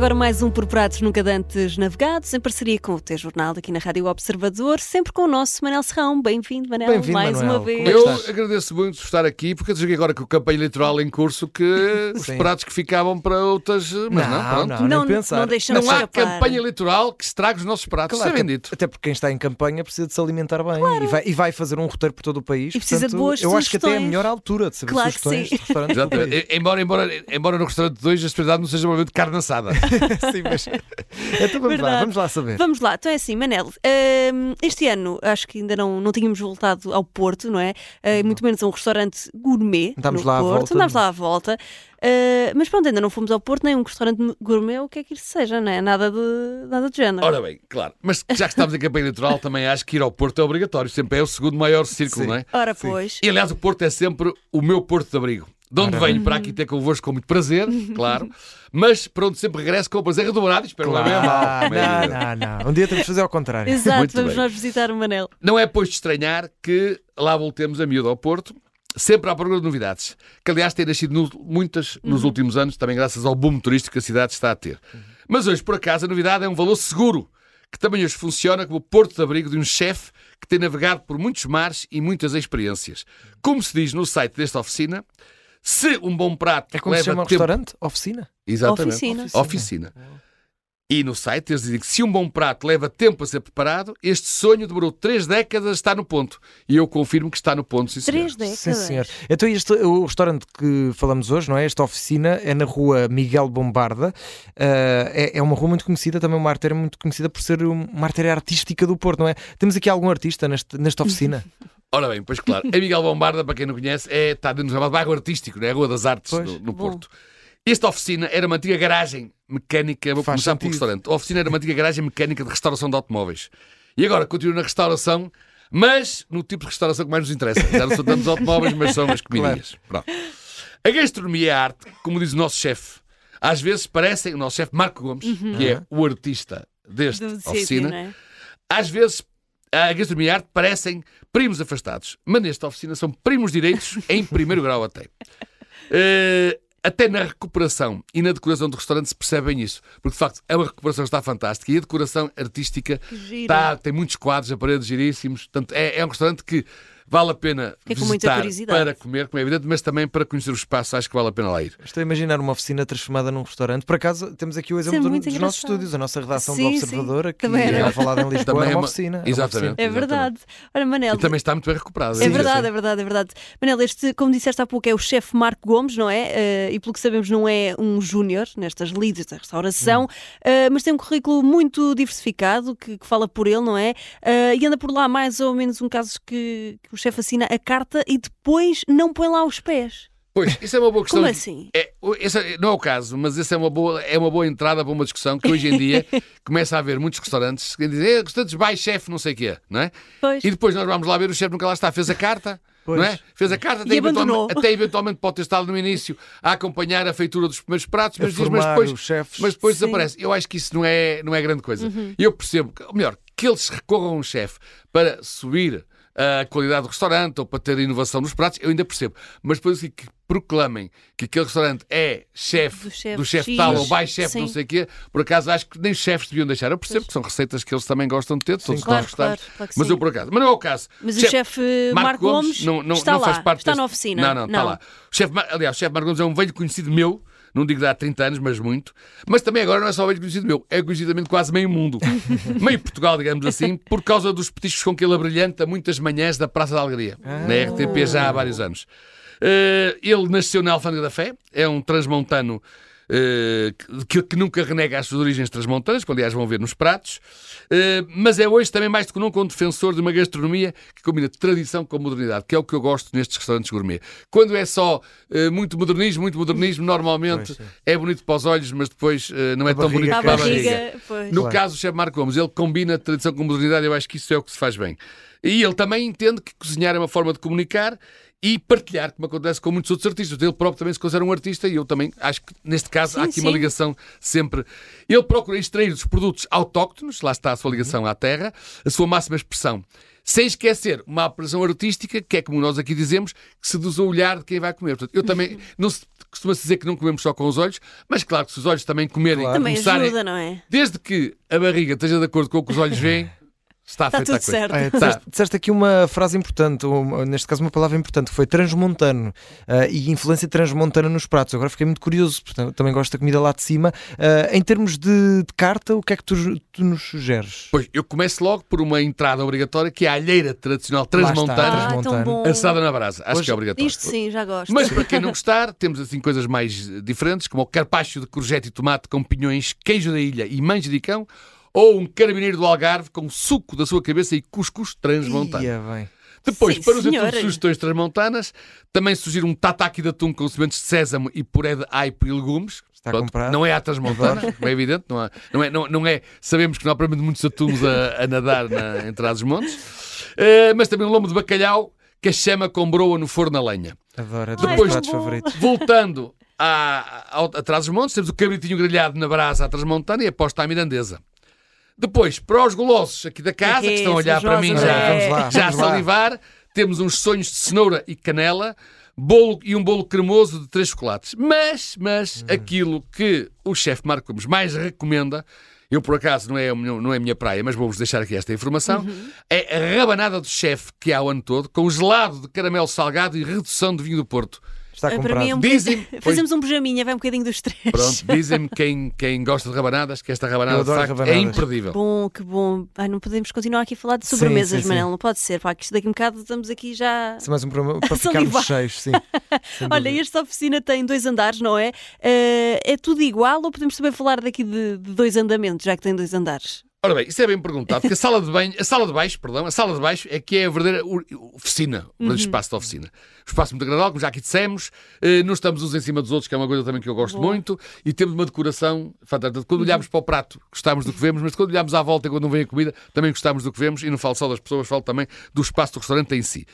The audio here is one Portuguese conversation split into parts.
agora mais um Por Pratos Nunca Dantes Navegados, em parceria com o T-Jornal, aqui na Rádio Observador, sempre com o nosso Manel Serrão. Bem-vindo, Manel, Bem-vindo, mais Manuel. uma vez. É que Eu agradeço muito por estar aqui, porque eu cheguei agora com a campanha eleitoral em curso que os Sim. pratos que ficavam para outras. Mas não, Não, pronto. não, Não, pensar. não deixamos Não há escapar. campanha eleitoral que estrague os nossos pratos. Claro Isso é que- bendito. Até porque quem está em campanha precisa de se alimentar bem e, vai, e vai fazer um roteiro por todo o país. E precisa de portanto, boas Eu acho que até é a melhor altura de saber Claro que sugestões sim. de restaurantes Embora, embora, embora no restaurante 2 a especialidade não seja provavelmente carne assada. Sim, mas... Então vamos lá, Verdade. vamos lá saber. Vamos lá, então é assim, Manel, hum, este ano acho que ainda não, não tínhamos voltado ao Porto, não é? Uh, muito menos a um restaurante gourmet. Andámos no lá à Porto. volta. Andámos lá à volta. Uh, mas pronto, ainda não fomos ao Porto, nem um restaurante gourmet, o que é que isso seja, não é? Nada de, nada de género. Ora bem, claro. Mas já que estamos em campanha eleitoral, também acho que ir ao Porto é obrigatório. Sempre é o segundo maior círculo, Sim. não é? Ora, pois. E aliás, o Porto é sempre o meu Porto de abrigo. De onde venho para aqui ter convosco com muito prazer, claro, mas para onde sempre regresso com o prazer redobrado. Espero. Ah, como é não, não, não. Um dia temos de fazer ao contrário. Exato, Muito vamos bem. nós visitar o Manel. Não é, pois, de estranhar que lá voltemos a miúdo ao Porto, sempre à procura de novidades. Que, aliás, têm nascido no- muitas nos últimos anos, também graças ao boom turístico que a cidade está a ter. Mas hoje, por acaso, a novidade é um valor seguro, que também hoje funciona como porto de abrigo de um chefe que tem navegado por muitos mares e muitas experiências. Como se diz no site desta oficina, se um bom prato É como se leva chama tempo... restaurante? Oficina? Exatamente. Oficina. Oficina. E no site eles dizem que se um bom prato leva tempo a ser preparado, este sonho demorou três décadas a estar no ponto. E eu confirmo que está no ponto, sim, senhor. Três décadas. Sim, senhor. Então, este, o restaurante que falamos hoje, não é? Esta oficina é na rua Miguel Bombarda. Ah, é, é uma rua muito conhecida, também uma artéria muito conhecida por ser um- uma artéria artística do Porto, não é? Temos aqui algum artista neste, nesta oficina? Ora bem, pois claro. A Miguel Bombarda, para quem não conhece, é, está dentro do chamado bairro artístico, não é? a Rua das Artes, Pois. no, no. Porto. Esta oficina era uma antiga garagem mecânica, vou Faz começar pelo sentido. restaurante. A oficina era uma antiga garagem mecânica de restauração de automóveis. E agora continua na restauração, mas no tipo de restauração que mais nos interessa. Já não são tantos automóveis, mas são as comidinhas. Pronto. A gastronomia e a arte, como diz o nosso chefe, às vezes parecem, o nosso chefe Marco Gomes, que é o artista Do sítio, oficina, não é? às vezes a gastronomia e a arte parecem primos afastados, mas nesta oficina são primos direitos em primeiro grau até. Eh, até na recuperação e na decoração do restaurante se percebe bem isso, porque de facto a recuperação está fantástica e a decoração artística está, tem muitos quadros, a paredes giríssimos, portanto é, é um restaurante que vale a pena Fiquei com muita visitar curiosidade. para comer, como é evidente, mas também para conhecer o espaço, acho que vale a pena lá ir. Estou a imaginar uma oficina transformada num restaurante. Por acaso, temos aqui o é exemplo do- muito dos nossos engraçado. estúdios, a nossa redação Sim, do sim. Observador, aqui Também era. em Alvalade, em Lisboa, Também é é uma uma- oficina. é uma Exatamente. oficina. É verdade. Ora, Manel, E também está muito bem recuperado. É Sim, verdade, sim. é verdade, é verdade. Manel, este, como disseste há pouco, é o chefe Marco Gomes, não é? Eh, e pelo que sabemos, não é um júnior nestas leads da restauração, eh, mas tem um currículo muito diversificado que, que fala por ele, não é? Eh, e anda por lá mais ou menos um caso que, que o chefe assina a carta e depois não põe lá os pés. Pois, isso é uma boa questão. Como assim? É, esse é- não é o caso, mas essa é uma, boa, é uma boa entrada para uma discussão que hoje em dia começa a haver muitos restaurantes que dizem "Eh, restaurantes by chefe, não sei o quê, não é? Pois. E depois nós vamos lá ver o chefe nunca lá está, fez a carta. Pois. Não é? Fez a carta, até eventualmente, até eventualmente pode ter estado no início a acompanhar a feitura dos primeiros pratos, mas, diz, mas depois, mas depois Sim. desaparece. Eu acho que isso não é, não é grande coisa. Uhum. Eu percebo, que, ou melhor, que eles recorram a um chefe para subir a qualidade do restaurante ou para ter inovação nos pratos, eu ainda percebo. Mas depois assim, que proclamem que aquele restaurante é chefe Do chefe X. tal ou by chefe não sei o quê, por acaso acho que nem os chefes deviam deixar. Eu percebo que são receitas que eles também gostam de ter, todos claro, nós gostamos. claro, claro mas sim. eu por acaso. Mas não é o caso. Mas o chefe Marco Gomes não, não, está não lá, faz parte está na oficina. Não, não, está lá. O chefe, Mar- aliás, o chefe Marco Gomes é um velho conhecido meu, não digo de há 30 anos, mas muito. Mas também agora não é só velho conhecido meu, é conhecidamente quase meio mundo. meio Portugal, digamos assim, por causa dos petiscos com que ele abrilhanta muitas manhãs da Praça da Alegria, na RTP já há vários anos. Eh, ele nasceu na Alfândega da Fé, é um transmontano que, que nunca renega as suas origens transmontanas, que aliás vão ver nos pratos, Eh, mas é hoje também mais do que nunca um defensor de uma gastronomia que combina tradição com modernidade, que é o que eu gosto nestes restaurantes gourmet. Quando é só eh, muito modernismo, muito modernismo, normalmente Pois, é bonito para os olhos, mas depois eh, não é A tão bonito Para a barriga. pois. No Claro. caso do chefe Marco Gomes, ele combina tradição com modernidade, eu acho que isso é o que se faz bem. E ele também entende que cozinhar é uma forma de comunicar e partilhar, como acontece com muitos outros artistas. Ele próprio também se considera um artista e eu também acho que neste caso Sim, há aqui uma sim. ligação sempre. Ele procura extrair dos produtos autóctonos, lá está a sua ligação à terra, a sua máxima expressão. Sem esquecer uma apresentação artística, que é como nós aqui dizemos, que seduz o olhar de quem vai comer. Portanto, eu também, não se, costuma-se dizer que não comemos só com os olhos, mas claro que se os olhos também comerem Claro. e Também começarem, ajuda, não é? desde que a barriga esteja de acordo com o que os olhos veem, está, Está tudo coisa. certo. Olha, disseste, disseste aqui uma frase importante, ou, neste caso uma palavra importante, que foi transmontano ah, e influência transmontana nos pratos. Agora fiquei muito curioso, portanto, também gosto da comida lá de cima. Ah, em termos de, de carta, o que é que tu, tu nos sugeres? Pois, eu começo logo por uma entrada obrigatória, que é a alheira tradicional transmontana, Ah, assada na brasa. Acho Hoje- que é obrigatório. Isto sim, já gosto. Mas para quem não gostar, temos assim coisas mais diferentes, como o carpaccio de courgette e tomate com pinhões, queijo da ilha e manja de cão, ou um carabineiro do Algarve com suco da sua cabeça e cuscus transmontano. Ia bem. Depois, Sim, para os senhora. atunes sugestões transmontanas, também sugiro um tataki de atum com sementes de sésamo e puré de aipo e legumes. Está comprado. não é a transmontana, é evidente, não, há- não, é, não, não é, sabemos que não há propriamente muitos atuns a, a nadar na, entre as montes, Eh, mas também um lombo de bacalhau que a chama com broa no forno a lenha. Adoro, é dos Depois- pratos favoritos. Voltando à, ao, atrás dos montes, temos o cabritinho grelhado na brasa à transmontana e a posta à mirandesa. Depois, para os golosos aqui da casa, que estão a olhar para mim já, é. Vamos lá, já a salivar, temos uns sonhos de cenoura e canela, bolo e um bolo cremoso de três chocolates. Mas, mas, aquilo que o chefe Marco Gomes mais recomenda, eu por acaso não é, não é a minha praia, mas vou-vos deixar aqui esta informação, é a rabanada do chefe que há o ano todo, com gelado de caramelo salgado e redução de vinho do Porto. Está Ah, comprado. Para mim é um Dizem-. Fazemos um pijaminha, vai um bocadinho dos três. Pronto, dizem-me quem, quem gosta de rabanadas que esta rabanada facto é rabanadas. imperdível. Bom, que bom. Ai, não podemos continuar aqui a falar de Sim, sobremesas, sim, sim. Manel. Não pode ser. Pá, que isto daqui a um bocado estamos aqui já. Isso é mais um problema para ficarmos cheios, sim. Olha, esta oficina tem dois andares, não é? Eh, é tudo igual ou podemos também falar daqui de, de dois andamentos, já que tem dois andares? Ora bem, isso é bem perguntado, porque a sala de banho, a sala de baixo, perdão, a sala de baixo é que é a verdadeira oficina, o verdadeiro espaço da oficina. Um espaço muito agradável, como já aqui dissemos, eh, não estamos uns em cima dos outros, que é uma coisa também que eu gosto Boa. muito, e temos uma decoração fantástica. Quando olhamos para o prato, gostamos do que vemos, mas quando olhamos à volta, quando não vem a comida, também gostamos do que vemos, e não falo só das pessoas, falo também do espaço do restaurante em si.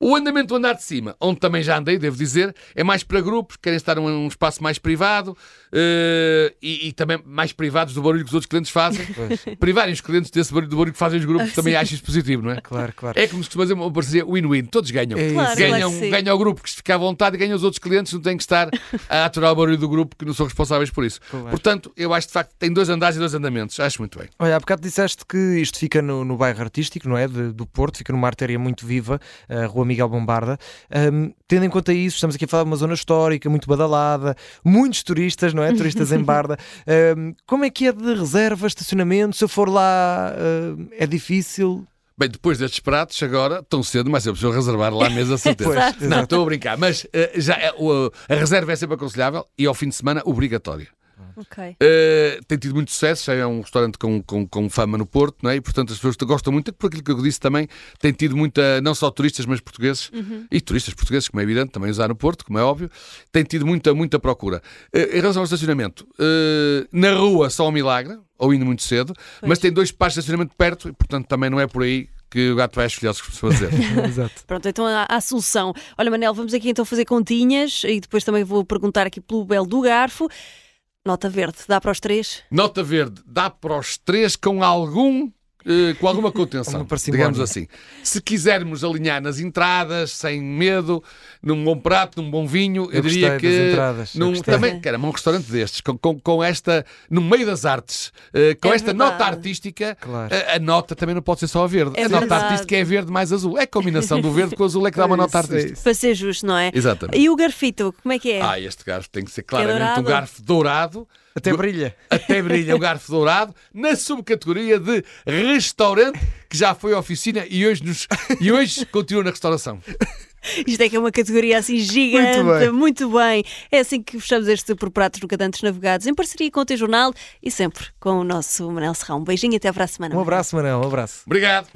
O andamento do andar de cima, onde também já andei, devo dizer, é mais para grupos que querem estar num um espaço mais privado eh, e, e também mais privados do barulho que os outros clientes fazem. Privarem os clientes desse barulho, do barulho que fazem os grupos, também acho isso positivo, não é? Claro, claro. É como se costuma dizer, uma parceria win-win, todos ganham. É. Claro, ganham, claro ganha o grupo que fica à vontade e ganham os outros clientes que não têm que estar a aturar o barulho do grupo que não são responsáveis por isso. Claro. Portanto, eu acho de facto que tem dois andares e dois andamentos. Acho muito bem. Olha, há bocado disseste que isto fica no, no bairro artístico, não é? De- do Porto, fica numa artéria muito viva, a Rua Miguel Bombarda. Ahm, tendo em conta isso, estamos aqui a falar de uma zona histórica, muito badalada, muitos turistas, não é? Turistas em Barda. Ahm, como é que é de reserva, estacionamento? Se eu for lá, ahm, é difícil? Bem, depois destes pratos, agora, tão cedo, mas eu preciso reservar lá a mesa, certeza. Pois. Não, estou a brincar, mas eh, já é- o- a reserva é sempre aconselhável e ao fim de semana obrigatória. Ok. Eh, tem tido muito sucesso, já é um restaurante com, com, com fama no Porto, não é? e portanto as pessoas gostam muito, por aquilo que eu disse também, tem tido muita, não só turistas, mas portugueses, e turistas portugueses, como é evidente, também usar no Porto, como é óbvio, tem tido muita, muita procura. Eh, em relação ao estacionamento, eh, na rua só um milagre, ou indo muito cedo, mas tem dois pares de estacionamento perto, e portanto também não é por aí que o gato vai que costuma dizer. Exato. Pronto, então há, há solução. Olha, Manel, vamos aqui então fazer continhas e depois também vou perguntar aqui pelo Belo do Garfo. Nota verde, dá para os três? Nota verde, dá para os três com algum. Eh, com alguma contenção, digamos assim. Se quisermos alinhar nas entradas, sem medo, num bom prato, num bom vinho, eu, Eu diria que das entradas, eu num, gostei. também, caramba, um restaurante destes, com, com, com esta, no meio das artes, eh, com É esta verdade. nota artística, Claro. a, a nota também não pode ser só a verde. É a nota artística é verde mais azul. É a combinação do verde com o azul é que dá uma É nota é artística. isso. Para ser justo, não é? Exatamente. E o garfito, como é que é? Ah, este garfo tem que ser claramente dourado? um garfo dourado, Até brilha. até brilha o garfo dourado, na subcategoria de restaurante, que já foi oficina e hoje, nos, e hoje continua na restauração. Isto é que é uma categoria assim gigante, bem. muito bem. É assim que fechamos este por pratos no Cadantes Navegados, em parceria com o T-Jornal e sempre com o nosso Manel Serrão. Um beijinho e até para a semana. Um abraço, Manel, um abraço. Obrigado.